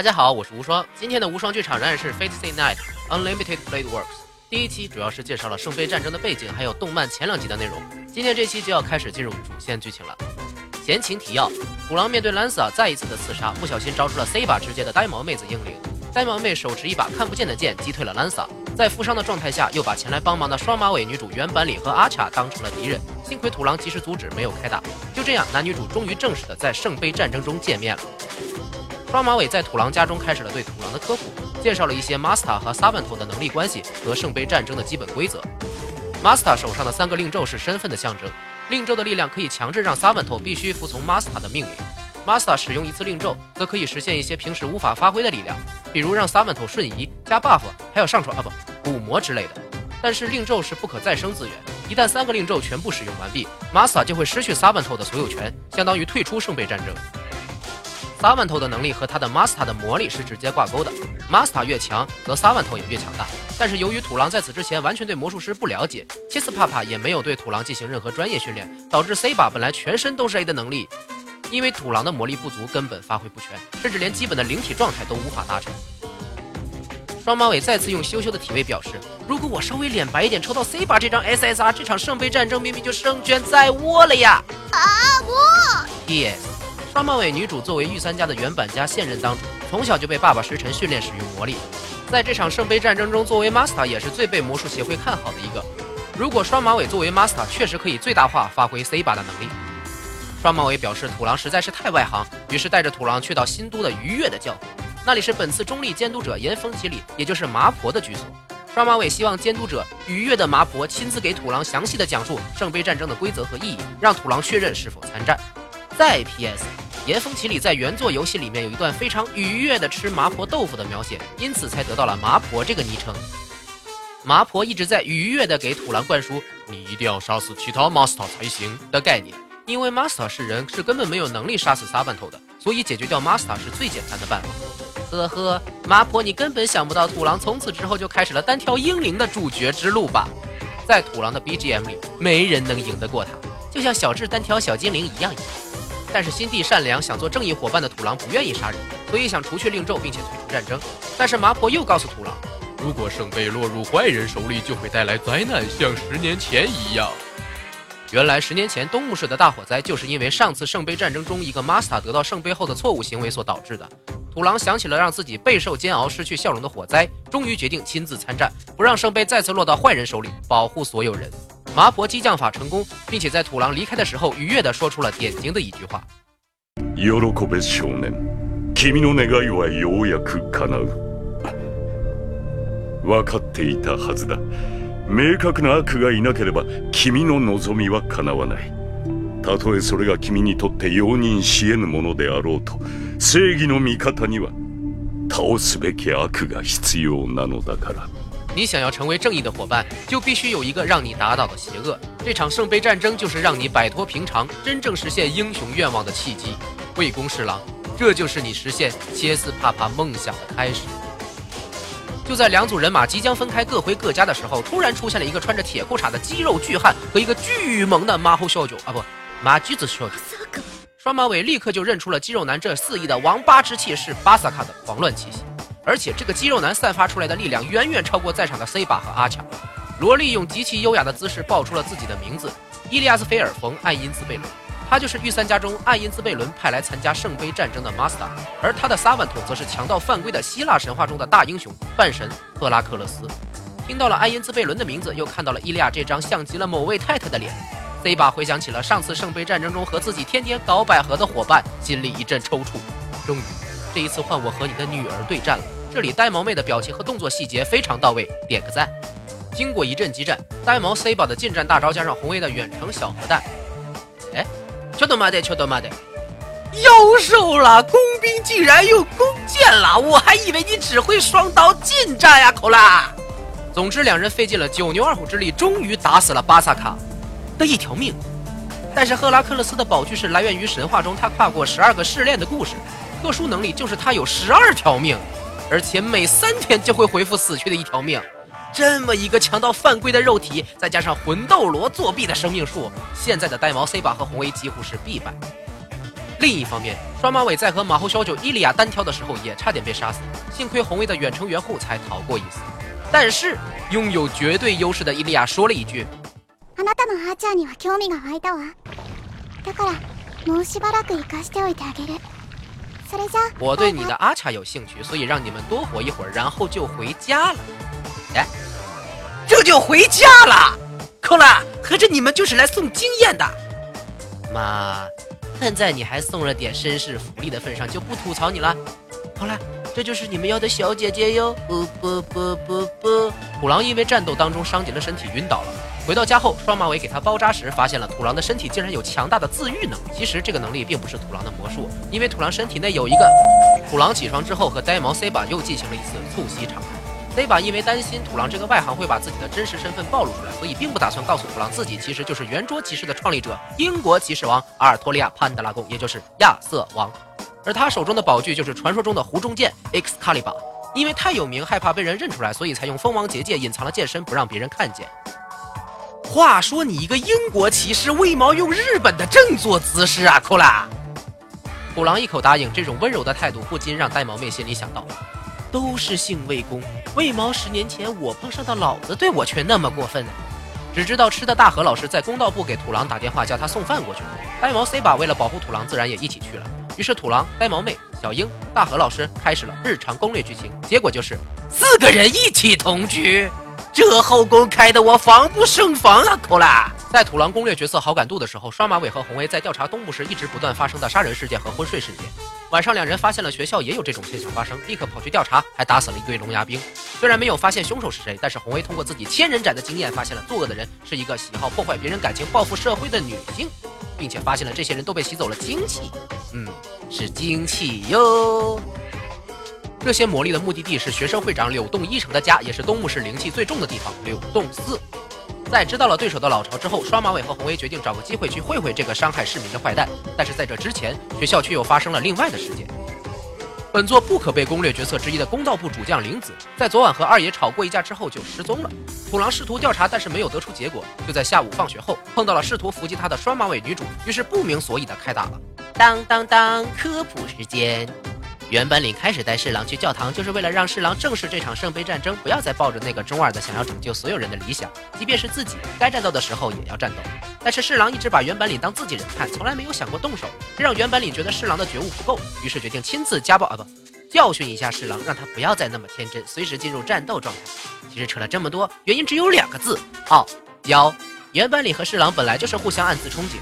大家好，我是无双。今天的无双剧场仍然是 Fate Stay Night Unlimited Blade Works。第一期主要是介绍了圣杯战争的背景，还有动漫前两集的内容。今天这期就要开始进入主线剧情了。前情提要：土狼面对兰萨再一次的刺杀，不小心招出了 C 把直接的呆毛妹子英灵。呆毛妹手持一把看不见的剑击退了兰萨，在负伤的状态下，又把前来帮忙的双马尾女主原版里和阿卡当成了敌人。幸亏土狼及时阻止，没有开打。就这样，男女主终于正式的在圣杯战争中见面了。双马尾在土狼家中开始了对土狼的科普，介绍了一些 Master 和 s a v a n t 的能力关系和圣杯战争的基本规则。Master 手上的三个令咒是身份的象征，令咒的力量可以强制让 s a v a n t 必须服从 Master 的命令。Master 使用一次令咒，则可以实现一些平时无法发挥的力量，比如让 s a v a n t 瞬移、加 buff，还有上传啊不补魔之类的。但是令咒是不可再生资源，一旦三个令咒全部使用完毕，Master 就会失去 s a v a n t 的所有权，相当于退出圣杯战争。A n t 的能力和他的 Master 的魔力是直接挂钩的，Master 越强，则 a n t 也越强大。但是由于土狼在此之前完全对魔术师不了解，切斯帕帕也没有对土狼进行任何专业训练，导致 C 把本来全身都是 A 的能力，因为土狼的魔力不足，根本发挥不全，甚至连基本的灵体状态都无法达成。双马尾再次用羞羞的体位表示，如果我稍微脸白一点，抽到 C 把这张 SSR，这场圣杯战争明明就胜券在握了呀！啊不！P.S. 双马尾女主作为御三家的原版家现任当主，从小就被爸爸石辰训练使用魔力，在这场圣杯战争中，作为 Master 也是最被魔术协会看好的一个。如果双马尾作为 Master，确实可以最大化发挥 C 把的能力。双马尾表示土狼实在是太外行，于是带着土狼去到新都的愉悦的教，那里是本次中立监督者岩风奇里，也就是麻婆的居所。双马尾希望监督者愉悦的麻婆亲自给土狼详细的讲述圣杯战争的规则和意义，让土狼确认是否参战。再 P.S. 岩风奇里在原作游戏里面有一段非常愉悦的吃麻婆豆腐的描写，因此才得到了麻婆这个昵称。麻婆一直在愉悦的给土狼灌输“你一定要杀死其他 Master 才行”的概念，因为 Master 是人，是根本没有能力杀死撒半头的，所以解决掉 Master 是最简单的办法。呵呵，麻婆，你根本想不到土狼从此之后就开始了单挑英灵的主角之路吧？在土狼的 BGM 里，没人能赢得过他，就像小智单挑小精灵一样一样。但是心地善良、想做正义伙伴的土狼不愿意杀人，所以想除去令咒，并且退出战争。但是麻婆又告诉土狼，如果圣杯落入坏人手里，就会带来灾难，像十年前一样。原来十年前东木市的大火灾，就是因为上次圣杯战争中一个 Master 得到圣杯后的错误行为所导致的。土狼想起了让自己备受煎熬、失去笑容的火灾，终于决定亲自参战，不让圣杯再次落到坏人手里，保护所有人。麻婆激将法成功，并且在土狼离开的时候，愉悦地说出了典型的一句话：“喜べ少年，君の願いはようやく叶う。分かっていたはずだ。明確な悪がいなければ、君の望みは叶わない。たとえそれが君にとって容認し得ぬものであろうと、正義の味方には倒すべき悪が必要なのだから。”你想要成为正义的伙伴，就必须有一个让你打倒的邪恶。这场圣杯战争就是让你摆脱平常，真正实现英雄愿望的契机。魏公侍郎，这就是你实现切斯帕帕梦想的开始。就在两组人马即将分开各回各家的时候，突然出现了一个穿着铁裤衩的肌肉巨汉和一个巨萌的马猴小九啊不马驹子小九。双马尾立刻就认出了肌肉男这肆意的王八之气是巴萨卡的狂乱气息。而且这个肌肉男散发出来的力量远远超过在场的 C 巴和阿强。萝莉用极其优雅的姿势报出了自己的名字：伊利亚斯·菲尔·冯·爱因兹贝伦。他就是御三家中爱因兹贝伦派来参加圣杯战争的 Master，而他的萨万托则是强盗犯规的希腊神话中的大英雄半神赫拉克勒斯。听到了爱因兹贝伦的名字，又看到了伊利亚这张像极了某位太太的脸，C 巴回想起了上次圣杯战争中和自己天天搞百合的伙伴，心里一阵抽搐。终于。这一次换我和你的女儿对战了。这里呆毛妹的表情和动作细节非常到位，点个赞。经过一阵激战，呆毛 C 宝的近战大招加上红 A 的远程小核弹，哎，求他妈的，求他妈的，妖兽了！工兵竟然用弓箭了，我还以为你只会双刀近战呀，口拉！总之，两人费尽了九牛二虎之力，终于打死了巴萨卡的一条命。但是赫拉克勒斯的宝具是来源于神话中他跨过十二个试炼的故事。特殊能力就是他有十二条命，而且每三天就会恢复死去的一条命。这么一个强到犯规的肉体，再加上魂斗罗作弊的生命数，现在的呆毛 C 把和红 A 几乎是必败。 另一方面，双马尾在和马后小九伊利亚单挑的时候也差点被杀死，幸亏红卫的远程援护才逃过一死。但是拥有绝对优势的伊利亚说了一句：“あなたのアーチャーには興味が湧いたわ。だからもうしばらく行かしておいてあげる。 それじゃ我对你的阿卡有兴趣，所以让你们多活一会儿，然后就回家了。”哎，这就回家了？扣了，合着你们就是来送经验的？妈，看在你还送了点绅士福利的份上，就不吐槽你了。好了。这就是你们要的小姐姐哟！不不不不不， 土狼因为战斗当中伤及了身体，晕倒了。回到家后，双马尾给他包扎时，发现了土狼的身体竟然有强大的自愈能力。其实这个能力并不是土狼的魔术，因为土狼身体内有一个。土狼起床之后，和呆毛 C 把又进行了一次促膝长谈。C 把因为担心土狼这个外行会把自己的真实身份暴露出来，所以并不打算告诉土狼自己其实就是圆桌骑士的创立者——英国骑士王阿尔托利亚潘德拉贡，也就是亚瑟王。而他手中的宝具就是传说中的湖中剑 Excalibur，因为太有名，害怕被人认出来，所以才用蜂王结界隐藏了剑身，不让别人看见。话说你一个英国骑士，为毛用日本的正坐姿势啊？库拉，虎狼一口答应，这种温柔的态度不禁让呆毛妹心里想到：都是姓魏公，为毛十年前我碰上的老子对我却那么过分呢？只知道吃的大河老师在公道部给土狼打电话，叫他送饭过去。呆毛 C 把为了保护土狼，自然也一起去了。于是土狼、呆毛妹、小樱、大河老师开始了日常攻略剧情，结果就是四个人一起同居，这后宫开的我防不胜防啊！扣啦！在土狼攻略角色好感度的时候，双马尾和红威在调查东部时一直不断发生的杀人事件和昏睡事件。晚上两人发现了学校也有这种现象发生，立刻跑去调查，还打死了一堆龙牙兵。虽然没有发现凶手是谁，但是红威通过自己千人斩的经验，发现了作恶的人是一个喜好破坏别人感情、报复社会的女性。并且发现了这些人都被吸走了精气，嗯，是精气哟。这些魔力的目的地是学生会长柳洞一成的家，也是东木市灵气最重的地方——柳洞寺。在知道了对手的老巢之后，双马尾和红威决定找个机会去会会这个伤害市民的坏蛋。但是在这之前，学校却又发生了另外的事件。本作不可被攻略角色之一的公道部主将玲子，在昨晚和二爷吵过一架之后就失踪了。土狼试图调查，但是没有得出结果。就在下午放学后，碰到了试图伏击他的双马尾女主，于是不明所以的开打了。当当当，科普时间。原本领开始带侍郎去教堂，就是为了让侍郎正视这场圣杯战争，不要再抱着那个中二的想要拯救所有人的理想，即便是自己该战斗的时候也要战斗。但是侍郎一直把原本领当自己人看，从来没有想过动手，这让原本领觉得侍郎的觉悟不够，于是决定亲自家暴啊不，教训一下侍郎，让他不要再那么天真，随时进入战斗状态。其实扯了这么多，原因只有两个字：傲娇。原本领和侍郎本来就是互相暗自憧憬。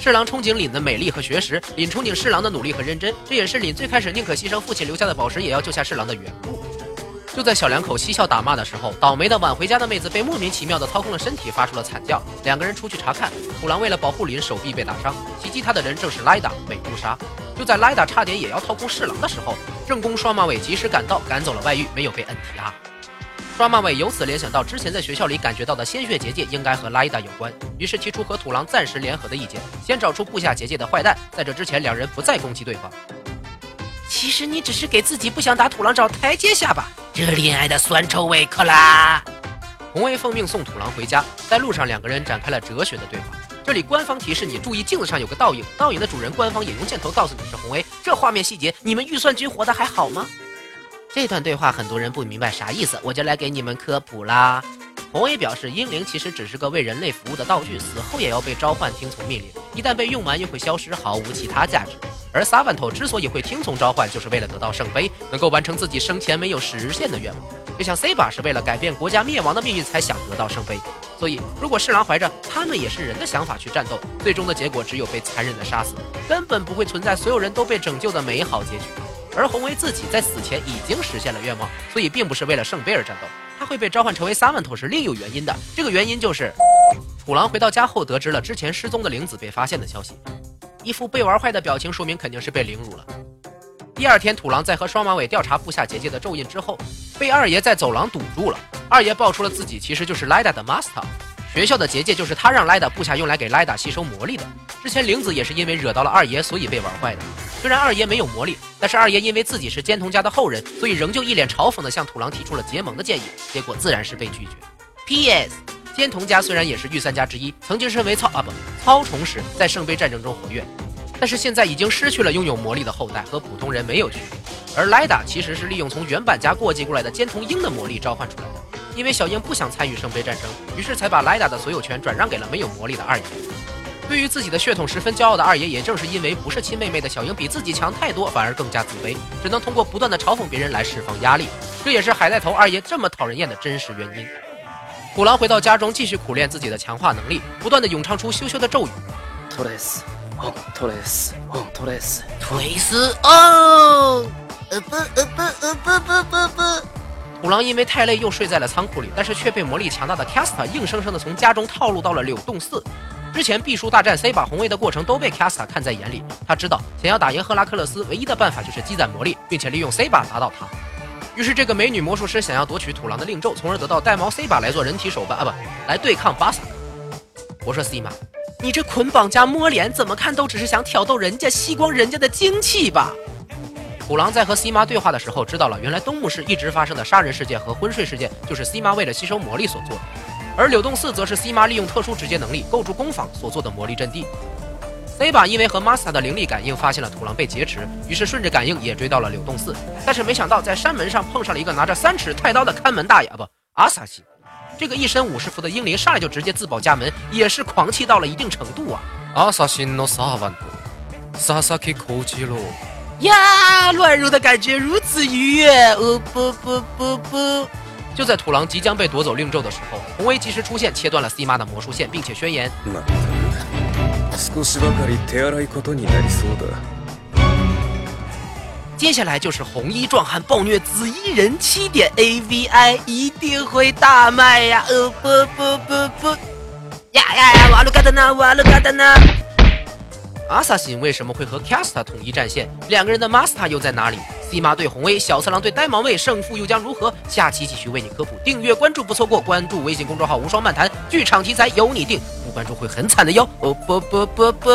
侍郎憧憬凛的美丽和学识，凛憧憬侍郎的努力和认真，这也是凛最开始宁可牺牲父亲留下的宝石，也要救下侍郎的缘故。就在小两口嬉笑打骂的时候，倒霉的晚回家的妹子被莫名其妙的掏空了身体，发出了惨叫。两个人出去查看，虎狼为了保护林，手臂被打伤，袭击他的人正是莱达美杜莎。就在莱达差点也要掏空侍郎的时候，正宫双马尾及时赶到，赶走了外遇，没有被摁提啊。双马尾由此联想到之前在学校里感觉到的鲜血结界应该和拉伊达有关，于是提出和土狼暂时联合的意见，先找出布下结界的坏蛋。在这之前，两人不再攻击对方。其实你只是给自己不想打土狼找台阶下吧？这恋爱的酸臭味，克拉。红威奉命送土狼回家，在路上两个人展开了哲学的对话。这里官方提示你注意镜子上有个倒影，倒影的主人官方也用箭头告诉你是红威。这画面细节，你们预算局活得还好吗？这段对话很多人不明白啥意思，我就来给你们科普啦。红 A 表示，英灵其实只是个为人类服务的道具，死后也要被召唤听从命令，一旦被用完又会消失，毫无其他价值。而萨万头之所以会听从召唤，就是为了得到圣杯，能够完成自己生前没有实现的愿望。就像 C 巴是为了改变国家灭亡的命运才想得到圣杯，所以如果侍郎怀着他们也是人的想法去战斗，最终的结果只有被残忍的杀死，根本不会存在所有人都被拯救的美好结局。而红威自己在死前已经实现了愿望，所以并不是为了圣杯而战斗。他会被召唤成为萨万头是另有原因的。这个原因就是，土狼回到家后得知了之前失踪的玲子被发现的消息，一副被玩坏的表情，说明肯定是被凌辱了。第二天，土狼在和双马尾调查布下结界的咒印之后，被二爷在走廊堵住了。二爷爆出了自己其实就是莱达的 master。学校的结界就是他让莱达布下用来给莱达吸收魔力的。之前玲子也是因为惹到了二爷，所以被玩坏的。虽然二爷没有魔力，但是二爷因为自己是尖童家的后人，所以仍旧一脸嘲讽的向土狼提出了结盟的建议，结果自然是被拒绝。P.S. 尖童家虽然也是御三家之一，曾经身为操啊不操虫时在圣杯战争中活跃，但是现在已经失去了拥有魔力的后代，和普通人没有区别。而莱达其实是利用从原版家过继过来的尖童鹰的魔力召唤出来的。因为小鹰不想参与圣杯战争，于是才把莱达的所有权转让给了没有魔力的二爷。对于自己的血统十分骄傲的二爷，也正是因为不是亲妹妹的小樱比自己强太多，反而更加自卑，只能通过不断的嘲讽别人来释放压力。这也是海带头二爷这么讨人厌的真实原因。虎狼回到家中，继续苦练自己的强化能力，不断的咏唱出羞羞的咒语。トレス、オトレス、オトレス。推斯哦，呃不呃不呃不不不不。虎狼因为太累又睡在了仓库里，但是却被魔力强大的 Casta 硬生生的从家中套路到了柳洞寺。之前必输大战 C 把红卫的过程都被 Casta 看在眼里，他知道想要打赢赫拉克勒斯，唯一的办法就是积攒魔力，并且利用 C 把打倒他。 于是这个美女魔术师想要夺取土狼的令咒，从而得到带毛 C 把来做人体手办啊不，来对抗巴萨。我说 C 妈，你这捆绑加摸脸，怎么看都只是想挑逗人家，吸光人家的精气吧。土狼在和 C 妈对话的时候，知道了原来东木市一直发生的杀人事件和昏睡事件，就是 C 妈为了吸收魔力所做的；而柳洞寺则是 C 妈利用特殊直接能力构筑工坊所做的魔力阵地。C 把因为和 Masa 的灵力感应发现了土狼被劫持，于是顺着感应也追到了柳洞寺，但是没想到在山门上碰上了一个拿着三尺太刀的看门大爷，不，阿萨西。这个一身武士服的英灵上来就直接自保家门，也是狂气到了一定程度啊！阿萨西诺萨万多，萨萨克口基罗。呀，乱入的感觉如此愉悦！哦不不不不！就在土狼即将被夺走令咒的时候，红威及时出现，切断了 C 妈的魔术线，并且宣言：接下来就是红衣壮汉暴虐紫衣人七点 AVI，一定会大卖呀！呃不不不不！呀呀呀！瓦鲁嘎达纳，瓦鲁嘎达纳！阿萨辛为什么会和 Casta 统一战线？两个人的 Master 又在哪里？C 马对红威，小次郎对呆毛妹，胜负又将如何？下期继续为你科普，订阅关注不错过，关注微信公众号无双漫谈，剧场题材由你定，不关注会很惨的哟！哦不不不不。